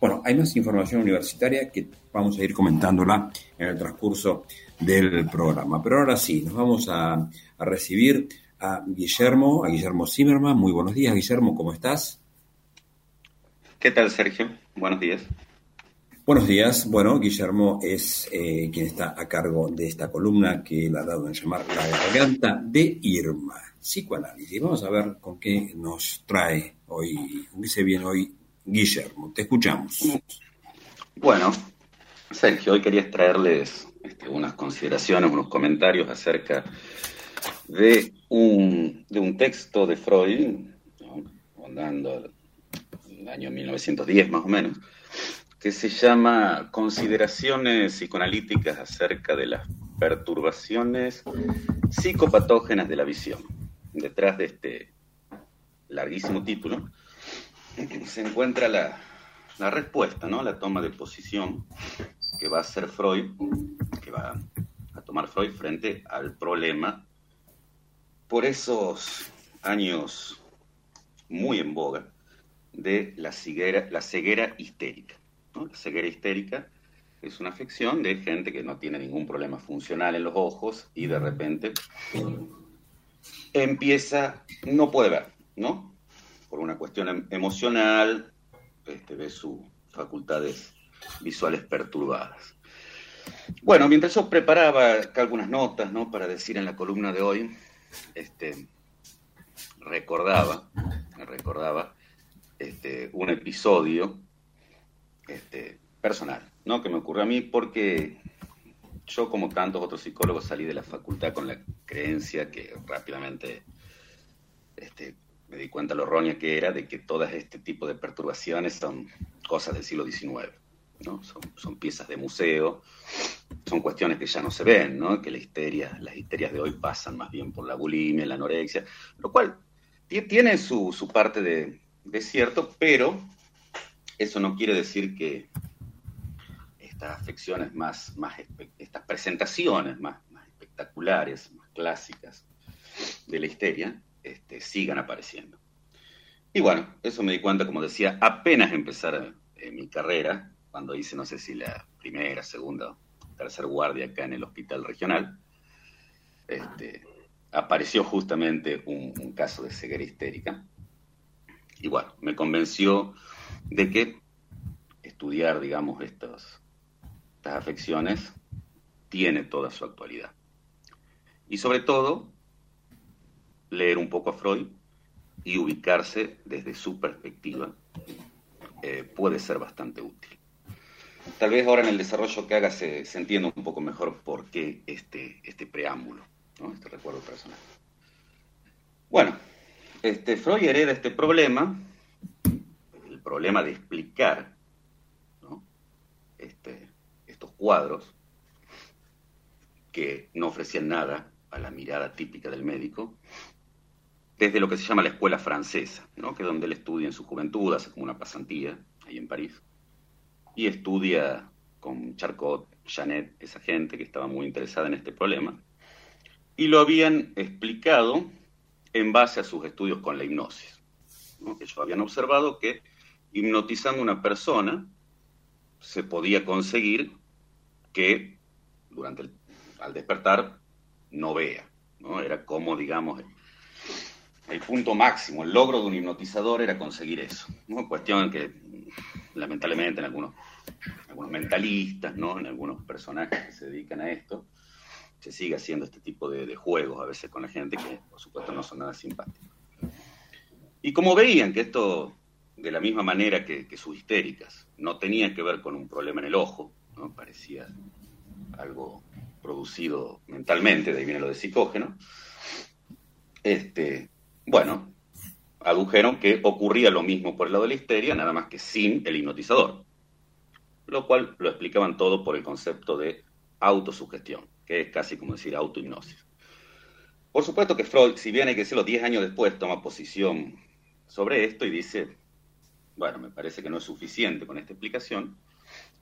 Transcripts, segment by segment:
Bueno, hay más información universitaria que vamos a ir comentándola en el transcurso del programa. Pero ahora sí, nos vamos a, a recibir a Guillermo, a Guillermo Zimmerman. Muy buenos días, Guillermo, ¿cómo estás? ¿Qué tal, Sergio? Buenos días. Buenos días. Bueno, Guillermo es eh, quien está a cargo de esta columna que él ha dado en llamar La garganta de Irma, psicoanálisis. Vamos a ver con qué nos trae hoy, con qué se viene hoy Guillermo. Te escuchamos. Bueno, Sergio, hoy quería traerles este, unas consideraciones, unos comentarios acerca de un, texto de Freud, ¿no? rondando el año 1910 más o menos, que se llama Consideraciones psicoanalíticas acerca de las perturbaciones psicopatógenas de la visión. Detrás de este larguísimo título se encuentra la, la respuesta, ¿no? la toma de posición que va a hacer Freud, que va a tomar Freud frente al problema por esos años muy en boga de la ceguera, la ceguera histérica. La ceguera histérica es una afección de gente que no tiene ningún problema funcional en los ojos y de repente empieza, no puede ver, ¿no? Por una cuestión em- emocional, este, ve sus facultades visuales perturbadas. Bueno, mientras yo preparaba acá algunas notas, ¿no? Para decir en la columna de hoy, este, recordaba, recordaba este, un episodio este, personal, ¿no? Que me ocurrió a mí porque yo, como tantos otros psicólogos, salí de la facultad con la creencia que rápidamente este, me di cuenta lo errónea que era de que todas este tipo de perturbaciones son cosas del siglo XIX, ¿no? Son, son piezas de museo, son cuestiones que ya no se ven, ¿no? Que la histeria, las histerias de hoy pasan más bien por la bulimia, la anorexia, lo cual ti- tiene su, su parte de, de cierto, pero eso no quiere decir que estas afecciones más, más estas presentaciones más, más espectaculares, más clásicas de la histeria, este, sigan apareciendo. Y bueno, eso me di cuenta, como decía, apenas empezar eh, mi carrera, cuando hice, no sé si la primera, segunda, o tercera guardia acá en el hospital regional, este, apareció justamente un, un caso de ceguera histérica. Y bueno, me convenció de que estudiar, digamos, estos, estas afecciones tiene toda su actualidad. Y sobre todo, leer un poco a Freud y ubicarse desde su perspectiva eh, puede ser bastante útil. Tal vez ahora en el desarrollo que haga se, entienda un poco mejor por qué este, este preámbulo, ¿no? este recuerdo personal. Bueno, este, Freud hereda este problema, el problema de explicar este, estos cuadros que no ofrecían nada a la mirada típica del médico, desde lo que se llama la escuela francesa, ¿no? que es donde él estudia en su juventud, hace como una pasantía ahí en París, y estudia con Charcot, Janet, esa gente que estaba muy interesada en este problema, y lo habían explicado en base a sus estudios con la hipnosis. ¿no? Ellos habían observado que hipnotizando a una persona se podía conseguir que durante el, al despertar no vea, ¿no? Era como, digamos, el, punto máximo, el logro de un hipnotizador era conseguir eso. Cuestión que lamentablemente en algunos, mentalistas, ¿no? En algunos personajes que se dedican a esto, se sigue haciendo este tipo de, juegos a veces con la gente que por supuesto no son nada simpáticos. Y como veían que esto, de la misma manera que, que sus histéricas, no tenía que ver con un problema en el ojo, ¿no? parecía algo producido mentalmente, de ahí viene lo de psicógeno, este, bueno, adujeron que ocurría lo mismo por el lado de la histeria, nada más que sin el hipnotizador, lo cual lo explicaban todo por el concepto de autosugestión, que es casi como decir autohipnosis. Por supuesto que Freud, si bien hay que decirlo 10 años después, toma posición sobre esto y dice, bueno, me parece que no es suficiente con esta explicación,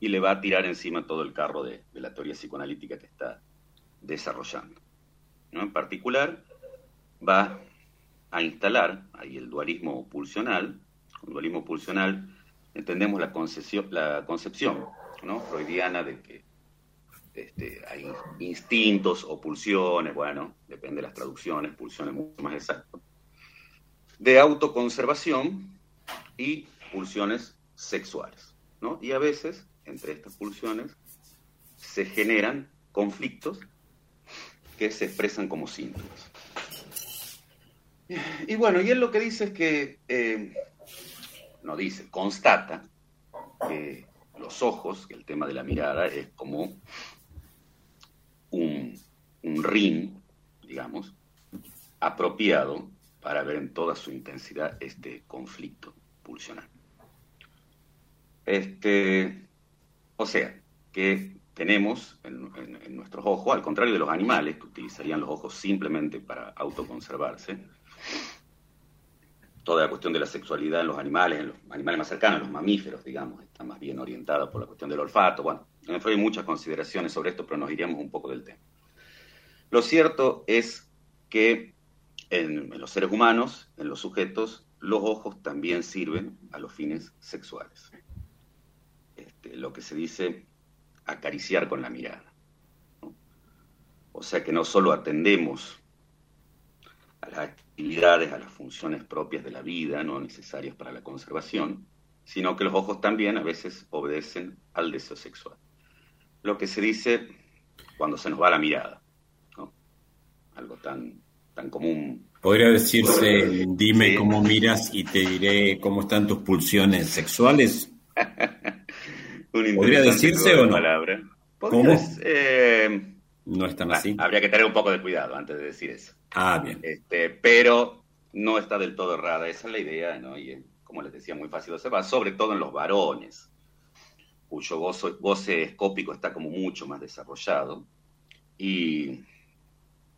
y le va a tirar encima todo el carro de, la teoría psicoanalítica que está desarrollando. ¿no? En particular, va a instalar ahí el dualismo pulsional. El dualismo pulsional entendemos la la concepción ¿no? freudiana de que este, hay instintos o pulsiones, bueno, depende de las traducciones, pulsiones mucho más exactas, de autoconservación y pulsiones sexuales. ¿no? Y a veces, entre estas pulsiones, se generan conflictos que se expresan como síntomas. Y bueno, y él lo que dice es que, eh, no dice, constata que los ojos, que el tema de la mirada es como un, un ring, digamos, apropiado para ver en toda su intensidad este conflicto pulsional. Este, o sea, que tenemos en, nuestros ojos, al contrario de los animales, que utilizarían los ojos simplemente para autoconservarse, toda la cuestión de la sexualidad en los animales, en los animales más cercanos, los mamíferos, digamos, está más bien orientada por la cuestión del olfato. Bueno, hay muchas consideraciones sobre esto, pero nos iríamos un poco del tema. Lo cierto es que en, los seres humanos, en los sujetos, los ojos también sirven a los fines sexuales. Este, lo que se dice acariciar con la mirada. O sea que no solo atendemos a las actividades, a las funciones propias de la vida, no necesarias para la conservación, sino que los ojos también a veces obedecen al deseo sexual. Lo que se dice cuando se nos va la mirada, algo tan, tan común. Podría decirse, dime cómo miras y te diré cómo están tus pulsiones sexuales. ¿Podría decirse o no? Palabra. ¿Cómo? Eh, no están así. Habría que tener un poco de cuidado antes de decir eso. Ah, bien. Este, pero no está del todo errada. Esa es la idea, ¿no? Y como les decía, muy fácil de observar, sobre todo en los varones, cuyo gozo, goce escópico está como mucho más desarrollado. Y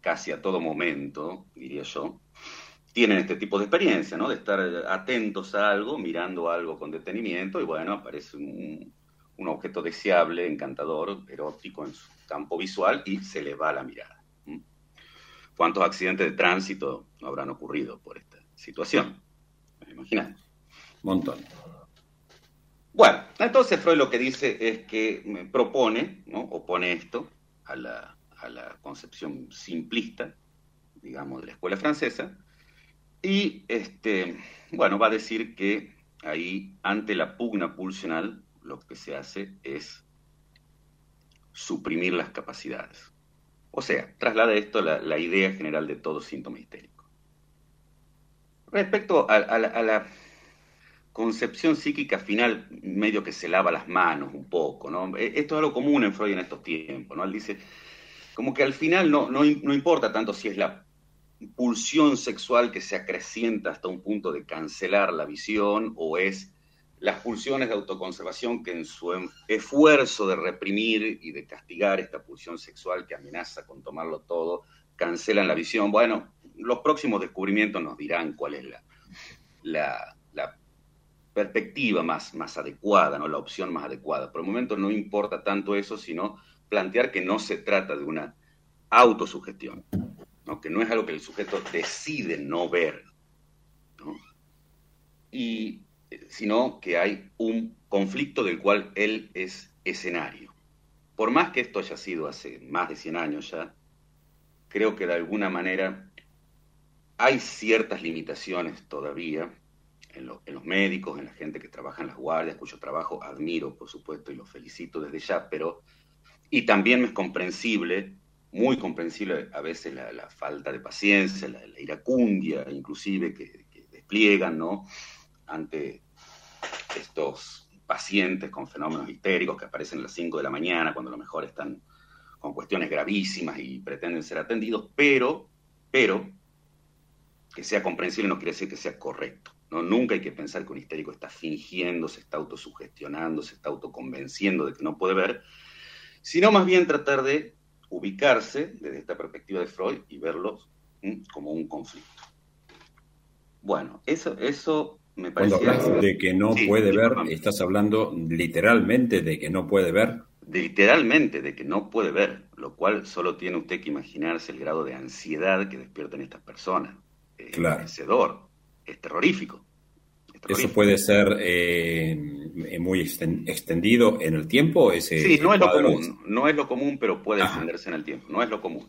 casi a todo momento, diría yo, tienen este tipo de experiencia, ¿no? De estar atentos a algo, mirando algo con detenimiento y bueno, aparece un, un objeto deseable, encantador, erótico en su campo visual y se le va la mirada. ¿Cuántos accidentes de tránsito no habrán ocurrido por esta situación? ¿Me imaginan? Montón. Bueno, entonces Freud lo que dice es que propone, ¿no? opone esto a la, a la concepción simplista, digamos, de la escuela francesa, y este, bueno, va a decir que ahí, ante la pugna pulsional, lo que se hace es suprimir las capacidades. O sea, traslada esto la, idea general de todo síntoma histérico. Respecto a, la, concepción psíquica final, medio que se lava las manos un poco, ¿no? E, esto es algo común en Freud en estos tiempos, ¿no? Él dice, como que al final no, no, no importa tanto si es la pulsión sexual que se acrecienta hasta un punto de cancelar la visión o es las pulsiones de autoconservación que en su esfuerzo de reprimir y de castigar esta pulsión sexual que amenaza con tomarlo todo, cancelan la visión. Bueno, los próximos descubrimientos nos dirán cuál es la, la, perspectiva más, más adecuada, ¿no? la opción más adecuada. Por el momento no importa tanto eso, sino plantear que no se trata de una autosugestión, ¿no? que no es algo que el sujeto decide no ver. Y sino que hay un conflicto del cual él es escenario. Por más que esto haya sido hace más de 100 años ya, creo que de alguna manera hay ciertas limitaciones todavía en, los médicos, en la gente que trabaja en las guardias, cuyo trabajo admiro, por supuesto, y los felicito desde ya, pero... Y también es comprensible, muy comprensible a veces la, falta de paciencia, la, iracundia inclusive que, que despliegan, ¿no? ante estos pacientes con fenómenos histéricos que aparecen a las 5 de la mañana, cuando a lo mejor están con cuestiones gravísimas y pretenden ser atendidos, pero, pero, que sea comprensible no quiere decir que sea correcto. ¿no? Nunca hay que pensar que un histérico está fingiendo, se está autosugestionando, se está autoconvenciendo de que no puede ver, sino más bien tratar de ubicarse desde esta perspectiva de Freud y verlo como un conflicto. Bueno, eso, eso cuando hablas de que no puede ver, estás hablando literalmente de que no puede ver. literalmente de que no puede ver, lo cual solo tiene usted que imaginarse el grado de ansiedad que despiertan estas personas. Es claro. es terrorífico. Es ¿Eso puede ser eh, muy extendido en el tiempo? Ese, sí, no es lo común, no es lo común, pero puede extenderse en el tiempo, no es lo común.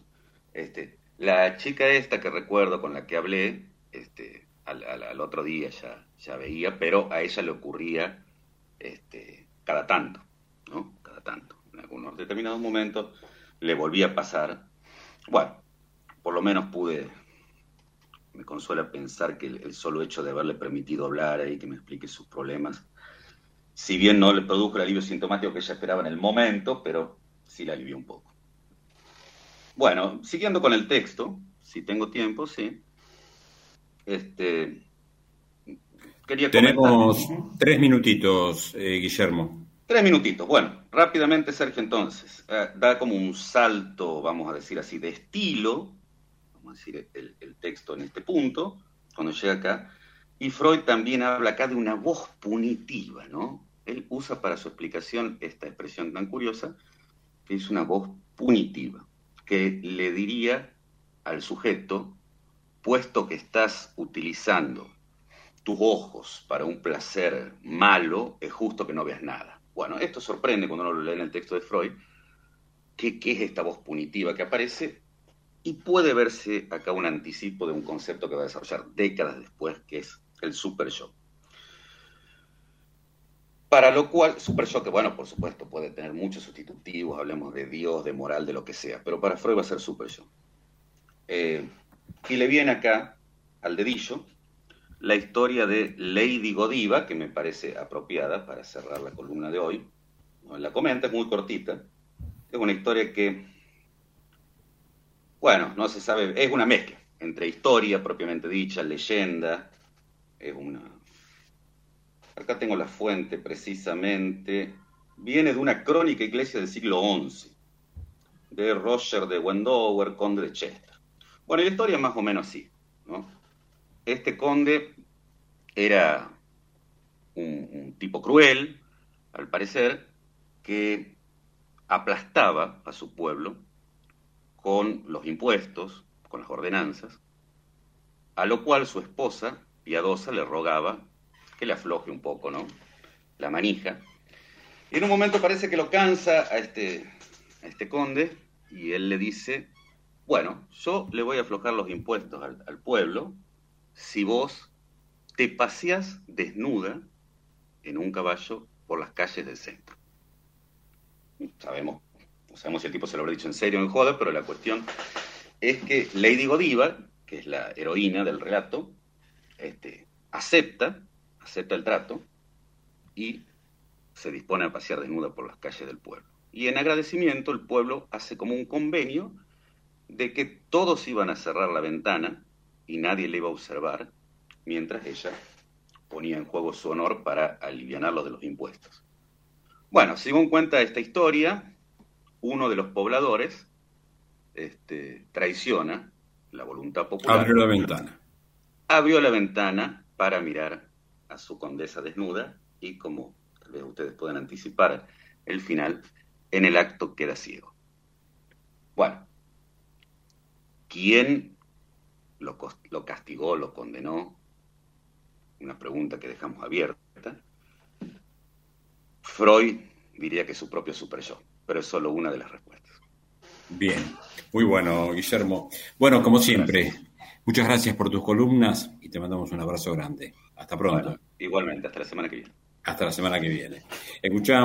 Este, la chica esta que recuerdo con la que hablé, este, al, otro día ya, ya veía, pero a ella le ocurría este, cada tanto, ¿no? Cada tanto. En algunos determinados momentos le volvía a pasar. Bueno, por lo menos pude, me consuela pensar que el, solo hecho de haberle permitido hablar y que me explique sus problemas, si bien no le produjo el alivio sintomático que ella esperaba en el momento, pero sí le alivió un poco. Bueno, siguiendo con el texto, si tengo tiempo, sí. Este, quería Tenemos tres minutitos, eh, Guillermo. Tres minutitos. Bueno, rápidamente, Sergio, entonces. Eh, da como un salto, vamos a decir así, de estilo, vamos a decir el, el texto en este punto, cuando llega acá. Y Freud también habla acá de una voz punitiva, ¿no? Él usa para su explicación esta expresión tan curiosa, que es una voz punitiva que le diría al sujeto, puesto que estás utilizando tus ojos para un placer malo, es justo que no veas nada. Bueno, esto sorprende cuando uno lo lee en el texto de Freud, ¿qué, es esta voz punitiva que aparece? Y puede verse acá un anticipo de un concepto que va a desarrollar décadas después, que es el super yo. Para lo cual, super yo, que bueno, por supuesto, puede tener muchos sustitutivos, hablemos de Dios, de moral, de lo que sea, pero para Freud va a ser super yo. Eh, y le viene acá, al dedillo, la historia de Lady Godiva, que me parece apropiada para cerrar la columna de hoy. La comenta, es muy cortita. Es una historia que, bueno, no se sabe, es una mezcla entre historia propiamente dicha, leyenda, es una, acá tengo la fuente precisamente, viene de una crónica iglesia del siglo XI, de Roger de Wendover, conde de Chester. Bueno, la historia es más o menos así, ¿no? Este conde era un, tipo cruel, al parecer, que aplastaba a su pueblo con los impuestos, con las ordenanzas, a lo cual su esposa, piadosa, le rogaba que le afloje un poco, ¿no? La manija. Y en un momento parece que lo cansa a este, a este conde y él le dice, bueno, yo le voy a aflojar los impuestos al, pueblo si vos te paseas desnuda en un caballo por las calles del centro. Sabemos, no sabemos si el tipo se lo habrá dicho en serio o en joda, pero la cuestión es que Lady Godiva, que es la heroína del relato, este, acepta acepta el trato y se dispone a pasear desnuda por las calles del pueblo. Y en agradecimiento el pueblo hace como un convenio de que todos iban a cerrar la ventana y nadie le iba a observar mientras ella ponía en juego su honor para aliviarlo de los impuestos. Bueno, según cuenta esta historia, uno de los pobladores este, traiciona la voluntad popular. Abrió la ventana. Abrió la ventana para mirar a su condesa desnuda y como tal vez ustedes puedan anticipar el final, en el acto queda ciego. Bueno, ¿quién lo, lo castigó, lo condenó? Una pregunta que dejamos abierta. Freud diría que su propio super yo, pero es solo una de las respuestas. Bien, muy bueno, Guillermo. Bueno, como siempre, muchas gracias por tus columnas y te mandamos un abrazo grande. Hasta pronto. igualmente, hasta la semana que viene. Hasta la semana que viene. Escuchamos.